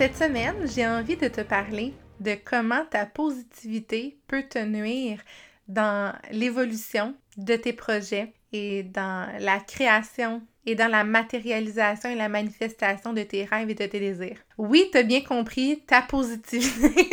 Cette semaine, j'ai envie de te parler de comment ta positivité peut te nuire dans l'évolution de tes projets et dans la création et dans la matérialisation et la manifestation de tes rêves et de tes désirs. Oui, tu as bien compris, ta positivité.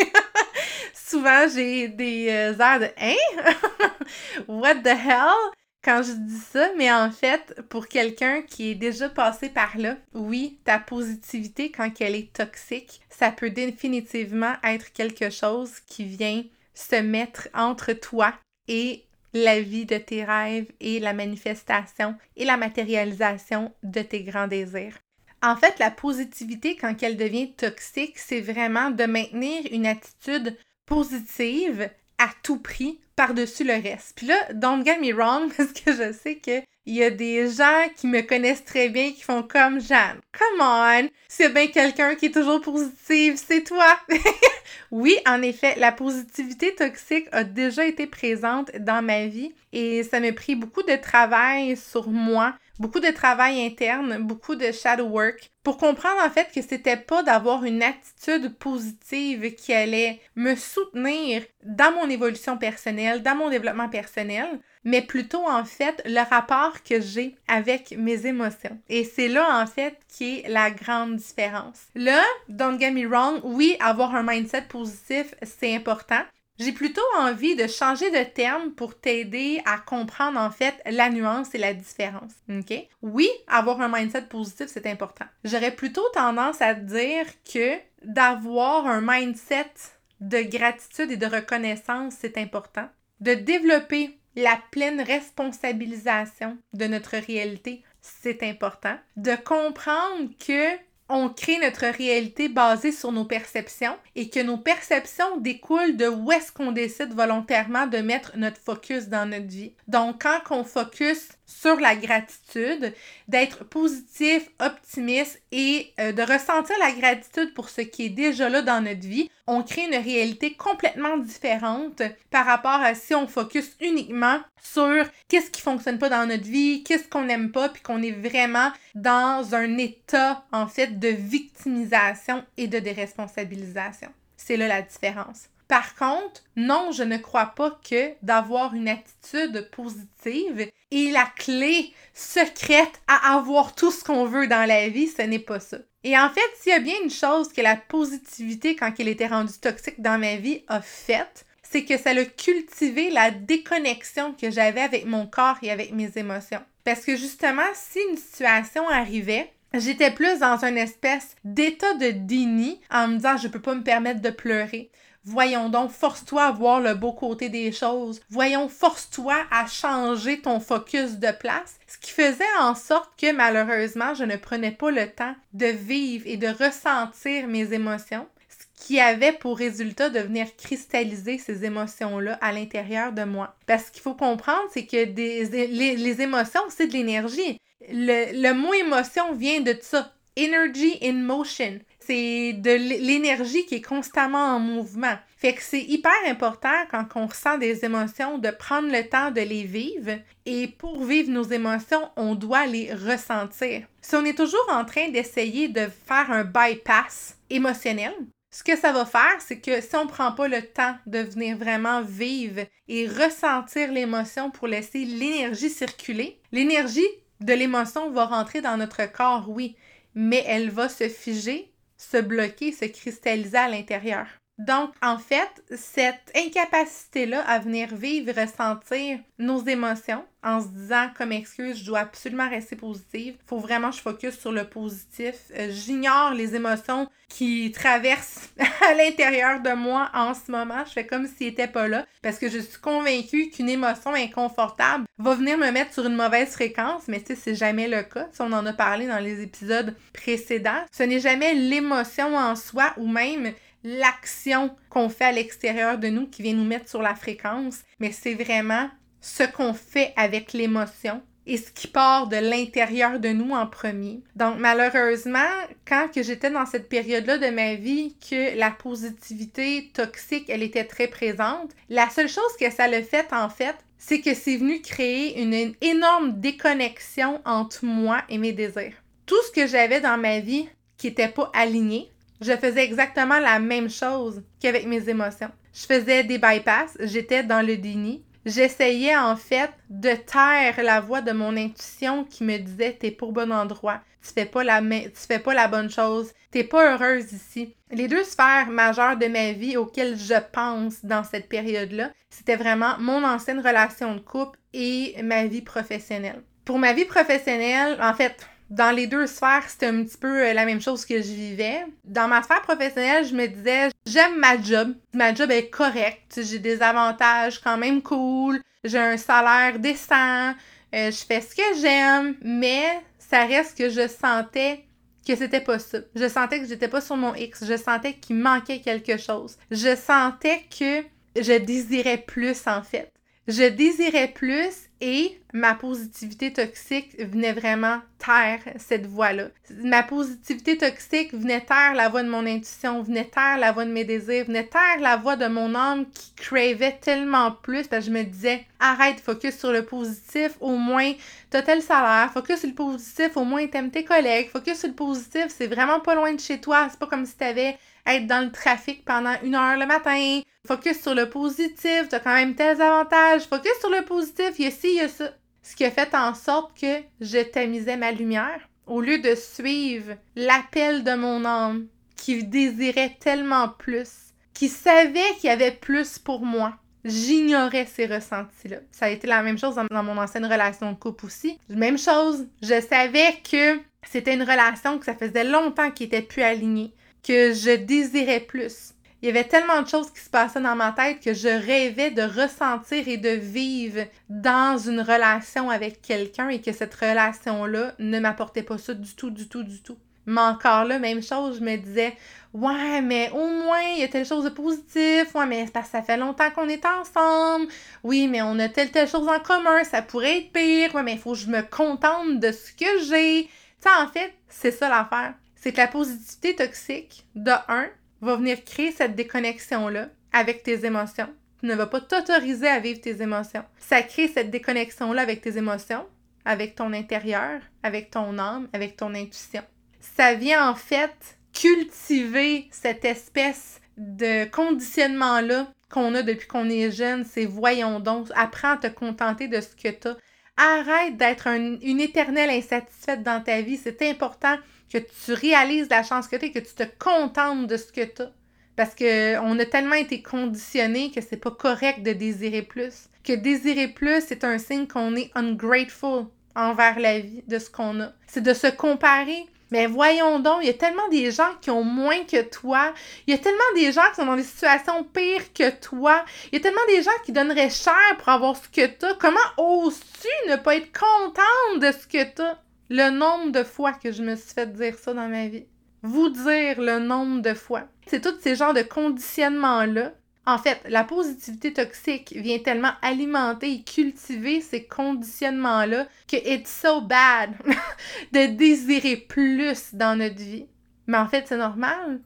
Souvent, j'ai des euh, airs de Hein? What the hell? Quand je dis ça, mais en fait, pour quelqu'un qui est déjà passé par là, oui, ta positivité, quand elle est toxique, ça peut définitivement être quelque chose qui vient se mettre entre toi et la vie de tes rêves et la manifestation et la matérialisation de tes grands désirs. En fait, la positivité, quand elle devient toxique, c'est vraiment de maintenir une attitude positive à tout prix par-dessus le reste. Puis là, don't get me wrong, parce que je sais qu'il y a des gens qui me connaissent très bien qui font comme Jeanne. Come on! C'est bien quelqu'un qui est toujours positive, c'est toi! oui, en effet, la positivité toxique a déjà été présente dans ma vie et ça m'a pris beaucoup de travail sur moi beaucoup de travail interne, beaucoup de shadow work pour comprendre en fait que c'était pas d'avoir une attitude positive qui allait me soutenir dans mon évolution personnelle, dans mon développement personnel, mais plutôt en fait le rapport que j'ai avec mes émotions. Et c'est là en fait qui est la grande différence. Là, don't get me wrong, oui, avoir un mindset positif, c'est important, j'ai plutôt envie de changer de terme pour t'aider à comprendre en fait la nuance et la différence. OK? Oui, avoir un mindset positif, c'est important. J'aurais plutôt tendance à dire que d'avoir un mindset de gratitude et de reconnaissance, c'est important. De développer la pleine responsabilisation de notre réalité, c'est important. De comprendre que on crée notre réalité basée sur nos perceptions et que nos perceptions découlent de où est-ce qu'on décide volontairement de mettre notre focus dans notre vie. Donc, quand on focus sur la gratitude, d'être positif, optimiste et euh, de ressentir la gratitude pour ce qui est déjà là dans notre vie, on crée une réalité complètement différente par rapport à si on focus uniquement sur qu'est-ce qui fonctionne pas dans notre vie, qu'est-ce qu'on n'aime pas, puis qu'on est vraiment dans un état, en fait, de victimisation et de déresponsabilisation. C'est là la différence. Par contre, non, je ne crois pas que d'avoir une attitude positive est la clé secrète à avoir tout ce qu'on veut dans la vie, ce n'est pas ça. Et en fait, s'il y a bien une chose que la positivité, quand elle était rendue toxique dans ma vie, a faite, c'est que ça a cultivé la déconnexion que j'avais avec mon corps et avec mes émotions. Parce que justement, si une situation arrivait, J'étais plus dans une espèce d'état de déni en me disant je peux pas me permettre de pleurer. Voyons donc, force-toi à voir le beau côté des choses. Voyons, force-toi à changer ton focus de place. Ce qui faisait en sorte que malheureusement, je ne prenais pas le temps de vivre et de ressentir mes émotions. Ce qui avait pour résultat de venir cristalliser ces émotions-là à l'intérieur de moi. Parce qu'il faut comprendre, c'est que des, les, émotions, c'est de l'énergie. Le, le mot émotion vient de ça. Energy in motion c'est de l'énergie qui est constamment en mouvement. Fait que c'est hyper important quand on ressent des émotions de prendre le temps de les vivre et pour vivre nos émotions, on doit les ressentir. Si on est toujours en train d'essayer de faire un bypass émotionnel, Ce que ça va faire, c'est que si on prend pas le temps de venir vraiment vivre et ressentir l'émotion pour laisser l'énergie circuler, l'énergie de l'émotion va rentrer dans notre corps, oui, mais elle va se figer, se bloquer, se cristalliser à l'intérieur. Donc, en fait, cette incapacité-là à venir vivre, ressentir nos émotions en se disant comme excuse, je dois absolument rester positive. Faut vraiment que je focus sur le positif. Euh, j'ignore les émotions qui traversent à l'intérieur de moi en ce moment. Je fais comme s'ils n'étaient pas là parce que je suis convaincue qu'une émotion inconfortable va venir me mettre sur une mauvaise fréquence, mais tu sais, c'est jamais le cas. Si on en a parlé dans les épisodes précédents, ce n'est jamais l'émotion en soi ou même l'action qu'on fait à l'extérieur de nous qui vient nous mettre sur la fréquence, mais c'est vraiment ce qu'on fait avec l'émotion et ce qui part de l'intérieur de nous en premier. Donc malheureusement, quand que j'étais dans cette période-là de ma vie que la positivité toxique, elle était très présente, la seule chose que ça le fait en fait, c'est que c'est venu créer une énorme déconnexion entre moi et mes désirs. Tout ce que j'avais dans ma vie qui n'était pas aligné, je faisais exactement la même chose qu'avec mes émotions. Je faisais des bypass, j'étais dans le déni. J'essayais en fait de taire la voix de mon intuition qui me disait t'es pour bon endroit, tu fais pas la tu fais pas la bonne chose, t'es pas heureuse ici. Les deux sphères majeures de ma vie auxquelles je pense dans cette période-là, c'était vraiment mon ancienne relation de couple et ma vie professionnelle. Pour ma vie professionnelle, en fait, dans les deux sphères, c'était un petit peu euh, la même chose que je vivais. Dans ma sphère professionnelle, je me disais, j'aime ma job. Ma job est correcte. J'ai des avantages quand même cool. J'ai un salaire décent. Euh, je fais ce que j'aime, mais ça reste que je sentais que c'était pas ça. Je sentais que j'étais pas sur mon X. Je sentais qu'il manquait quelque chose. Je sentais que je désirais plus, en fait. Je désirais plus et ma positivité toxique venait vraiment taire cette voix-là. Ma positivité toxique venait taire la voix de mon intuition, venait taire la voix de mes désirs, venait taire la voix de mon âme qui cravait tellement plus je me disais arrête, focus sur le positif, au moins t'as tel salaire, focus sur le positif, au moins t'aimes tes collègues, focus sur le positif, c'est vraiment pas loin de chez toi, c'est pas comme si t'avais être dans le trafic pendant une heure le matin. Focus sur le positif, t'as quand même tes avantages. Focus sur le positif, il y a ci, il y a ça. Ce qui a fait en sorte que je tamisais ma lumière au lieu de suivre l'appel de mon âme qui désirait tellement plus, qui savait qu'il y avait plus pour moi. J'ignorais ces ressentis-là. Ça a été la même chose dans, mon ancienne relation de couple aussi. Même chose, je savais que c'était une relation que ça faisait longtemps qui était plus alignée que je désirais plus. Il y avait tellement de choses qui se passaient dans ma tête que je rêvais de ressentir et de vivre dans une relation avec quelqu'un et que cette relation-là ne m'apportait pas ça du tout, du tout, du tout. Mais encore là, même chose, je me disais, ouais, mais au moins, il y a telle chose de positif. Ouais, mais parce ça fait longtemps qu'on est ensemble. Oui, mais on a telle, telle chose en commun. Ça pourrait être pire. Ouais, mais il faut que je me contente de ce que j'ai. Tu sais, en fait, c'est ça l'affaire c'est que la positivité toxique, de un, va venir créer cette déconnexion-là avec tes émotions. Tu ne vas pas t'autoriser à vivre tes émotions. Ça crée cette déconnexion-là avec tes émotions, avec ton intérieur, avec ton âme, avec ton intuition. Ça vient en fait cultiver cette espèce de conditionnement-là qu'on a depuis qu'on est jeune, c'est voyons donc, apprends à te contenter de ce que tu as. Arrête d'être une éternelle insatisfaite dans ta vie. C'est important que tu réalises la chance que tu as, que tu te contentes de ce que tu as. Parce qu'on a tellement été conditionnés que c'est pas correct de désirer plus. Que désirer plus, c'est un signe qu'on est ungrateful envers la vie, de ce qu'on a. C'est de se comparer. Mais voyons donc, il y a tellement des gens qui ont moins que toi. Il y a tellement des gens qui sont dans des situations pires que toi. Il y a tellement des gens qui donneraient cher pour avoir ce que tu as. Comment oses-tu ne pas être contente de ce que tu as? Le nombre de fois que je me suis fait dire ça dans ma vie. Vous dire le nombre de fois. C'est tous ces genres de conditionnements-là. En fait, la positivité toxique vient tellement alimenter et cultiver ces conditionnements-là que it's so bad de désirer plus dans notre vie. Mais en fait, c'est normal.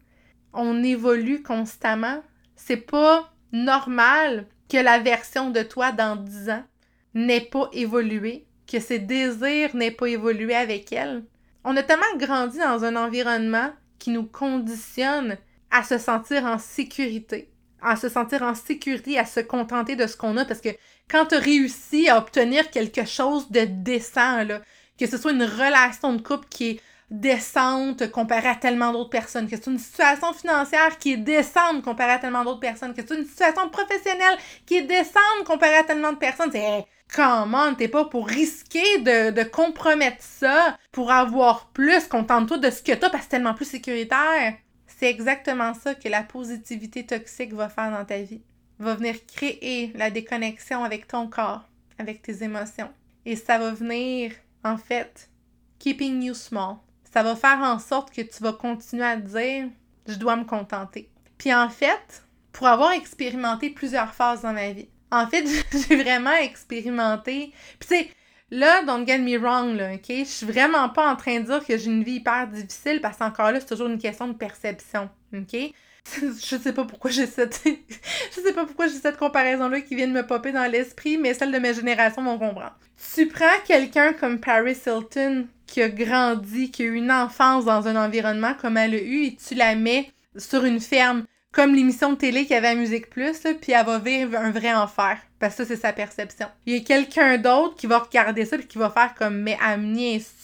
On évolue constamment. C'est pas normal que la version de toi dans 10 ans n'ait pas évolué que ses désirs n'aient pas évolué avec elle. On a tellement grandi dans un environnement qui nous conditionne à se sentir en sécurité, à se sentir en sécurité, à se contenter de ce qu'on a, parce que quand tu as réussi à obtenir quelque chose de décent, que ce soit une relation de couple qui est décente comparée à tellement d'autres personnes, que c'est une situation financière qui est décente comparée à tellement d'autres personnes, que c'est une situation professionnelle qui est décente comparée à tellement de personnes, c'est comment t'es pas pour risquer de, de, compromettre ça pour avoir plus, contente-toi de ce que t'as parce que c'est tellement plus sécuritaire. C'est exactement ça que la positivité toxique va faire dans ta vie. Va venir créer la déconnexion avec ton corps, avec tes émotions. Et ça va venir, en fait, keeping you small ça va faire en sorte que tu vas continuer à te dire je dois me contenter. Puis en fait, pour avoir expérimenté plusieurs phases dans ma vie, en fait, j'ai vraiment expérimenté. Puis tu sais, là, don't get me wrong, là, OK? Je suis vraiment pas en train de dire que j'ai une vie hyper difficile parce qu'encore là, c'est toujours une question de perception, OK? je sais pas pourquoi j'ai cette je sais pas pourquoi j'ai cette comparaison là qui vient de me popper dans l'esprit mais celle de ma génération vont comprendre. Tu prends quelqu'un comme Paris Hilton qui a grandi, qui a eu une enfance dans un environnement comme elle a eu et tu la mets sur une ferme comme l'émission de télé qu'il y avait à Musique Plus, puis elle va vivre un vrai enfer. Parce que ça, c'est sa perception. Il y a quelqu'un d'autre qui va regarder ça et qui va faire comme Mais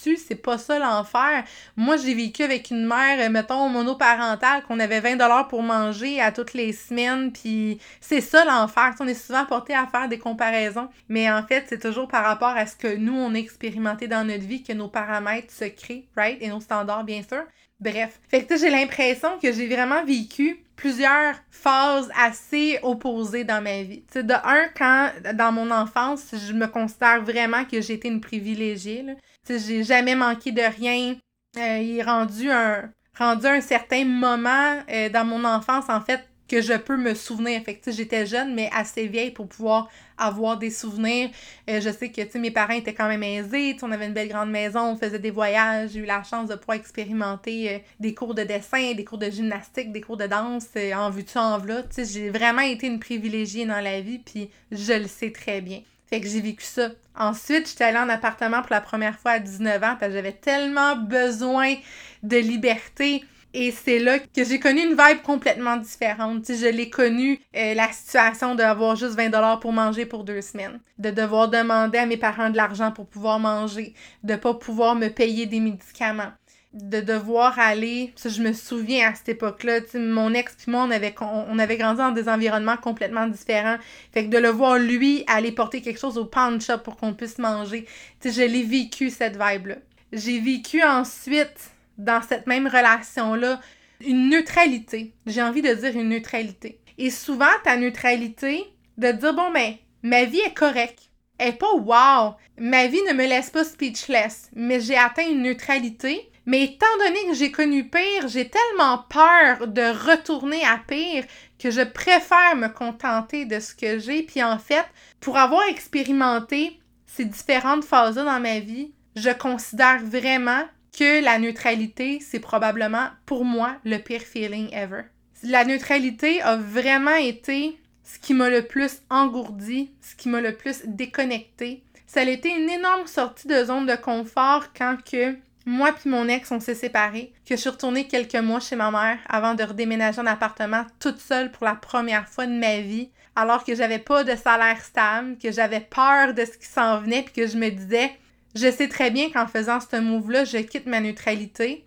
tu c'est pas ça l'enfer. Moi, j'ai vécu avec une mère, euh, mettons, monoparentale, qu'on avait 20$ pour manger à toutes les semaines, puis c'est ça l'enfer. On est souvent porté à faire des comparaisons. Mais en fait, c'est toujours par rapport à ce que nous, on a expérimenté dans notre vie que nos paramètres se créent, right? Et nos standards, bien sûr. Bref. Fait que j'ai l'impression que j'ai vraiment vécu plusieurs phases assez opposées dans ma vie. sais, de un, quand dans mon enfance, je me considère vraiment que été une privilégiée. j'ai jamais manqué de rien. Euh, il est rendu un, un certain moment euh, dans mon enfance, en fait, que je peux me souvenir. Fait j'étais jeune, mais assez vieille pour pouvoir avoir des souvenirs. Euh, je sais que, tu mes parents étaient quand même aisés, on avait une belle grande maison, on faisait des voyages, j'ai eu la chance de pouvoir expérimenter euh, des cours de dessin, des cours de gymnastique, des cours de danse, euh, en vue-tu, en v'là. Tu j'ai vraiment été une privilégiée dans la vie, puis je le sais très bien. Fait que j'ai vécu ça. Ensuite, j'étais allée en appartement pour la première fois à 19 ans parce que j'avais tellement besoin de liberté et c'est là que j'ai connu une vibe complètement différente. je l'ai connu, euh, la situation d'avoir juste 20$ pour manger pour deux semaines. De devoir demander à mes parents de l'argent pour pouvoir manger. De pas pouvoir me payer des médicaments de devoir aller, ça je me souviens à cette époque-là, mon ex puis moi on avait, on, avait grandi dans des environnements complètement différents, fait que de le voir lui aller porter quelque chose au pawn shop pour qu'on puisse manger, tu je l'ai vécu cette vibe-là. J'ai vécu ensuite dans cette même relation-là une neutralité. J'ai envie de dire une neutralité. Et souvent, ta neutralité, de dire, bon, ben, ma vie est correcte. Elle est pas wow. Ma vie ne me laisse pas speechless, mais j'ai atteint une neutralité. Mais étant donné que j'ai connu pire, j'ai tellement peur de retourner à pire que je préfère me contenter de ce que j'ai. Puis en fait, pour avoir expérimenté ces différentes phases-là dans ma vie, je considère vraiment que la neutralité, c'est probablement pour moi le pire feeling ever. La neutralité a vraiment été ce qui m'a le plus engourdi, ce qui m'a le plus déconnecté. Ça a été une énorme sortie de zone de confort quand que moi puis mon ex, on s'est séparés, que je suis retournée quelques mois chez ma mère avant de redéménager en appartement toute seule pour la première fois de ma vie, alors que j'avais pas de salaire stable, que j'avais peur de ce qui s'en venait, puis que je me disais, je sais très bien qu'en faisant ce move-là, je quitte ma neutralité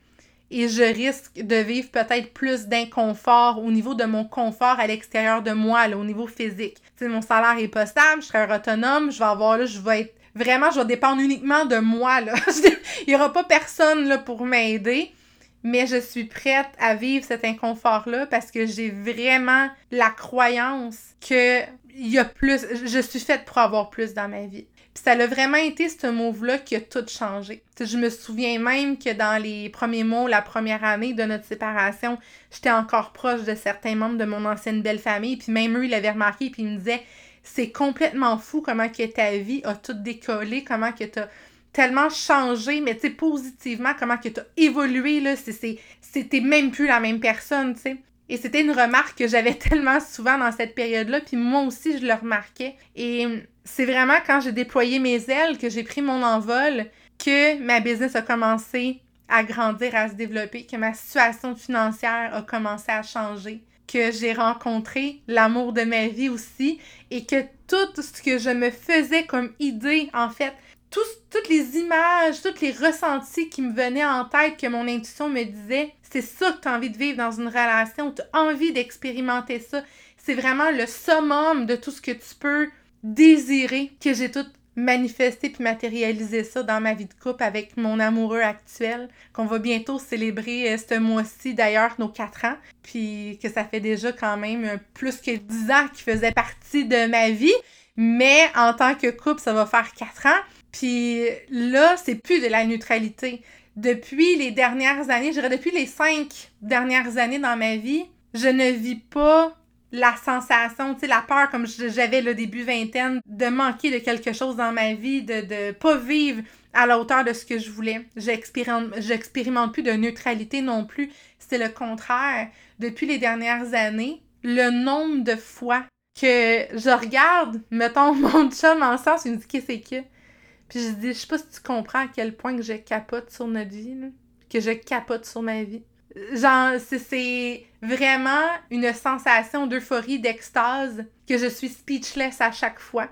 et je risque de vivre peut-être plus d'inconfort au niveau de mon confort à l'extérieur de moi, au niveau physique. Tu mon salaire est pas stable, je serai autonome, je vais avoir là, je vais être vraiment, je vais dépendre uniquement de moi, là. Il y aura pas personne, pour m'aider. Mais je suis prête à vivre cet inconfort-là parce que j'ai vraiment la croyance que y a plus, je suis faite pour avoir plus dans ma vie. Puis ça a vraiment été ce move-là qui a tout changé. je me souviens même que dans les premiers mots, la première année de notre séparation, j'étais encore proche de certains membres de mon ancienne belle famille. Puis même eux, ils l'avaient remarqué, puis ils me disaient c'est complètement fou comment que ta vie a tout décollé, comment que t'as tellement changé, mais tu sais, positivement, comment que t'as évolué, là, c'était même plus la même personne, tu sais. Et c'était une remarque que j'avais tellement souvent dans cette période-là, puis moi aussi, je le remarquais. Et c'est vraiment quand j'ai déployé mes ailes, que j'ai pris mon envol, que ma business a commencé à grandir, à se développer, que ma situation financière a commencé à changer, que j'ai rencontré l'amour de ma vie aussi et que tout ce que je me faisais comme idée, en fait, toutes les images, tous les ressentis qui me venaient en tête, que mon intuition me disait, c'est ça que tu as envie de vivre dans une relation, tu as envie d'expérimenter ça. C'est vraiment le summum de tout ce que tu peux désirer, que j'ai tout manifester puis matérialiser ça dans ma vie de couple avec mon amoureux actuel, qu'on va bientôt célébrer euh, ce mois-ci d'ailleurs nos quatre ans, puis que ça fait déjà quand même euh, plus que dix ans qu'il faisait partie de ma vie, mais en tant que couple, ça va faire quatre ans. Puis là, c'est plus de la neutralité. Depuis les dernières années, je dirais depuis les cinq dernières années dans ma vie, je ne vis pas la sensation, tu sais, la peur comme j'avais le début vingtaine de manquer de quelque chose dans ma vie, de ne pas vivre à la hauteur de ce que je voulais. J'expérimente plus de neutralité non plus. C'est le contraire. Depuis les dernières années, le nombre de fois que je regarde, mettons, mon chum en sens, il me dit qu'est-ce que Puis je dis, je sais pas si tu comprends à quel point que je capote sur notre vie, que je capote sur ma vie. Genre, c'est vraiment une sensation d'euphorie, d'extase, que je suis speechless à chaque fois.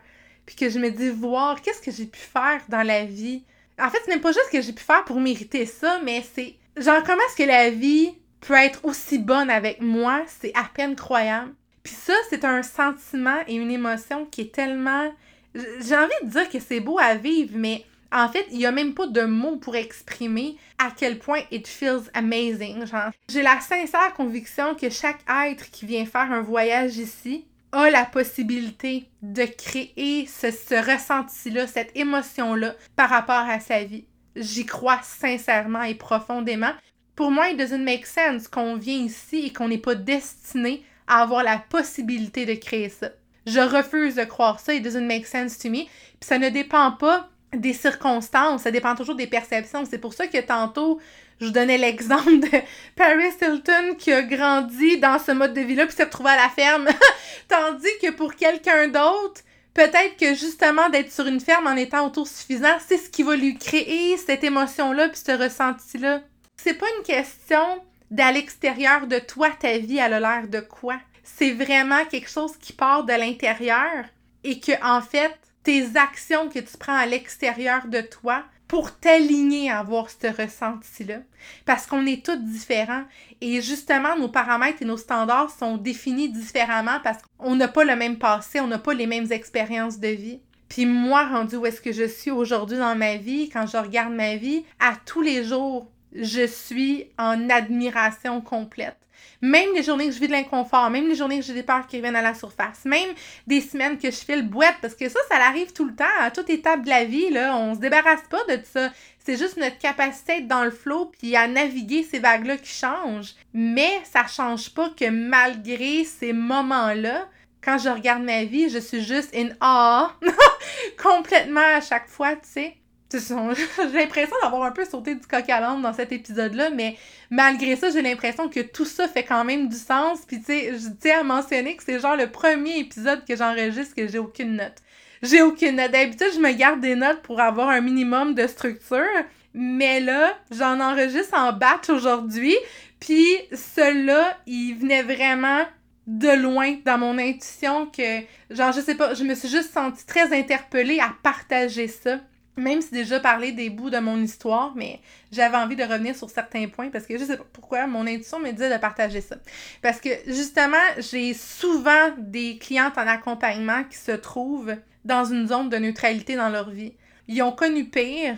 Puis que je me dis, voir qu'est-ce que j'ai pu faire dans la vie? En fait, c'est même pas juste ce que j'ai pu faire pour mériter ça, mais c'est genre comment est-ce que la vie peut être aussi bonne avec moi, c'est à peine croyable. Puis ça, c'est un sentiment et une émotion qui est tellement... J'ai envie de dire que c'est beau à vivre, mais en fait, il n'y a même pas de mots pour exprimer à quel point it feels amazing. J'ai la sincère conviction que chaque être qui vient faire un voyage ici a la possibilité de créer ce, ce ressenti-là, cette émotion-là par rapport à sa vie. J'y crois sincèrement et profondément. Pour moi, it doesn't make sense qu'on vient ici et qu'on n'est pas destiné à avoir la possibilité de créer ça. Je refuse de croire ça, it doesn't make sense to me. Puis ça ne dépend pas des circonstances, ça dépend toujours des perceptions. C'est pour ça que tantôt, je donnais l'exemple de Paris Hilton qui a grandi dans ce mode de vie-là puis s'est retrouvé à la ferme. Tandis que pour quelqu'un d'autre, peut-être que justement d'être sur une ferme en étant autosuffisant, c'est ce qui va lui créer cette émotion-là puis ce ressenti-là. C'est pas une question d'à l'extérieur de toi, ta vie, elle a l'air de quoi. C'est vraiment quelque chose qui part de l'intérieur et que, en fait, tes actions que tu prends à l'extérieur de toi pour t'aligner à avoir ce ressenti-là. Parce qu'on est tous différents et justement, nos paramètres et nos standards sont définis différemment parce qu'on n'a pas le même passé, on n'a pas les mêmes expériences de vie. Puis moi, rendu où est-ce que je suis aujourd'hui dans ma vie, quand je regarde ma vie, à tous les jours, je suis en admiration complète. Même les journées que je vis de l'inconfort, même les journées que j'ai des peurs qui reviennent à la surface, même des semaines que je fais le boîte, parce que ça, ça arrive tout le temps, à toute étape de la vie, là, on se débarrasse pas de ça. C'est juste notre capacité d'être dans le flot puis à naviguer ces vagues-là qui changent. Mais ça change pas que malgré ces moments-là, quand je regarde ma vie, je suis juste in awe complètement à chaque fois, tu sais. J'ai l'impression d'avoir un peu sauté du coq à l'âne dans cet épisode-là, mais malgré ça, j'ai l'impression que tout ça fait quand même du sens. Puis, tu sais, je tiens à mentionner que c'est genre le premier épisode que j'enregistre que j'ai aucune note. J'ai aucune note. D'habitude, je me garde des notes pour avoir un minimum de structure. Mais là, j'en enregistre en batch aujourd'hui. Puis, celui-là, il venait vraiment de loin dans mon intuition que, genre, je sais pas, je me suis juste sentie très interpellée à partager ça même si déjà parlé des bouts de mon histoire, mais j'avais envie de revenir sur certains points parce que je sais pas pourquoi mon intuition me dit de partager ça. Parce que justement, j'ai souvent des clientes en accompagnement qui se trouvent dans une zone de neutralité dans leur vie. Ils ont connu pire,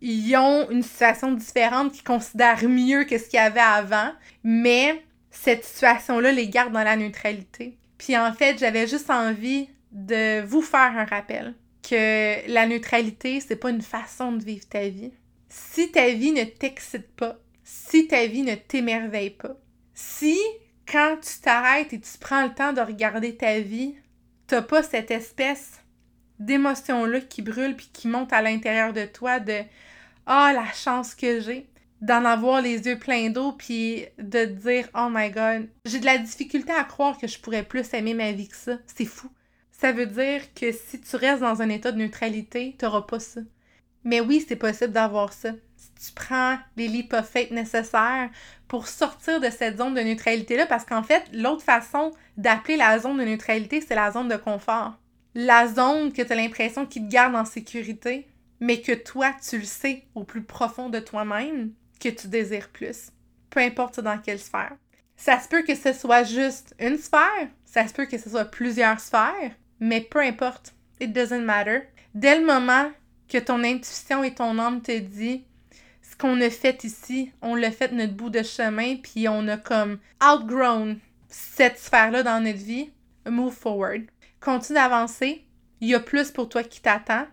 ils ont une situation différente qu'ils considèrent mieux que ce qu'il y avait avant, mais cette situation-là les garde dans la neutralité. Puis en fait, j'avais juste envie de vous faire un rappel que la neutralité, c'est pas une façon de vivre ta vie. Si ta vie ne t'excite pas, si ta vie ne t'émerveille pas, si quand tu t'arrêtes et tu prends le temps de regarder ta vie, t'as pas cette espèce d'émotion-là qui brûle puis qui monte à l'intérieur de toi de Ah, la chance que j'ai d'en avoir les yeux pleins d'eau puis de te dire Oh my god, j'ai de la difficulté à croire que je pourrais plus aimer ma vie que ça. C'est fou. Ça veut dire que si tu restes dans un état de neutralité, tu n'auras pas ça. Mais oui, c'est possible d'avoir ça. si tu prends les faith nécessaires pour sortir de cette zone de neutralité-là, parce qu'en fait, l'autre façon d'appeler la zone de neutralité, c'est la zone de confort. La zone que tu as l'impression qui te garde en sécurité, mais que toi, tu le sais au plus profond de toi-même que tu désires plus. Peu importe dans quelle sphère. Ça se peut que ce soit juste une sphère, ça se peut que ce soit plusieurs sphères, mais peu importe. It doesn't matter. Dès le moment que ton intuition et ton âme te dit ce qu'on a fait ici, on l'a fait notre bout de chemin, puis on a comme outgrown cette sphère-là dans notre vie, move forward. Continue d'avancer. Il y a plus pour toi qui t'attend.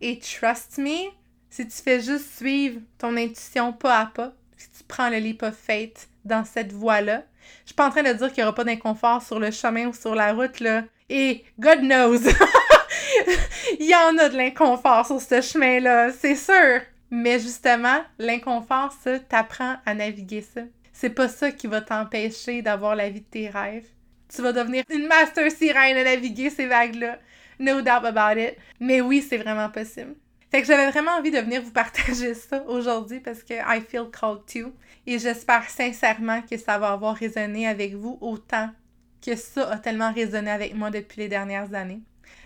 Et trust me, si tu fais juste suivre ton intuition pas à pas, si tu prends le leap of faith dans cette voie-là, je suis pas en train de dire qu'il y aura pas d'inconfort sur le chemin ou sur la route, là. Et God knows! Il y en a de l'inconfort sur ce chemin-là, c'est sûr! Mais justement, l'inconfort, ça, t'apprends à naviguer ça. C'est pas ça qui va t'empêcher d'avoir la vie de tes rêves. Tu vas devenir une master sirène à naviguer ces vagues-là. No doubt about it. Mais oui, c'est vraiment possible. Fait que j'avais vraiment envie de venir vous partager ça aujourd'hui parce que I feel called to. Et j'espère sincèrement que ça va avoir résonné avec vous autant que ça a tellement résonné avec moi depuis les dernières années.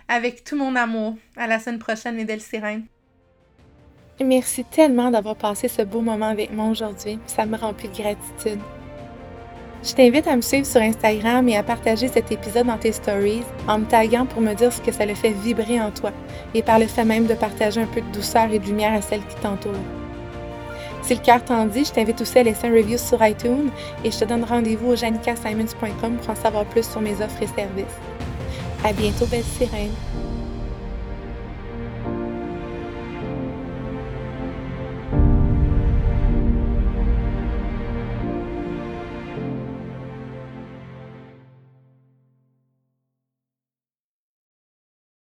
Avec tout mon amour. À la semaine prochaine, mes belles sirènes. Merci tellement d'avoir passé ce beau moment avec moi aujourd'hui. Ça me remplit de gratitude. Je t'invite à me suivre sur Instagram et à partager cet épisode dans tes stories en me taguant pour me dire ce que ça le fait vibrer en toi et par le fait même de partager un peu de douceur et de lumière à celles qui t'entourent. Si le cœur t'en dit, je t'invite aussi à laisser un review sur iTunes et je te donne rendez-vous au janicasimons.com pour en savoir plus sur mes offres et services. À bientôt, belle sirène!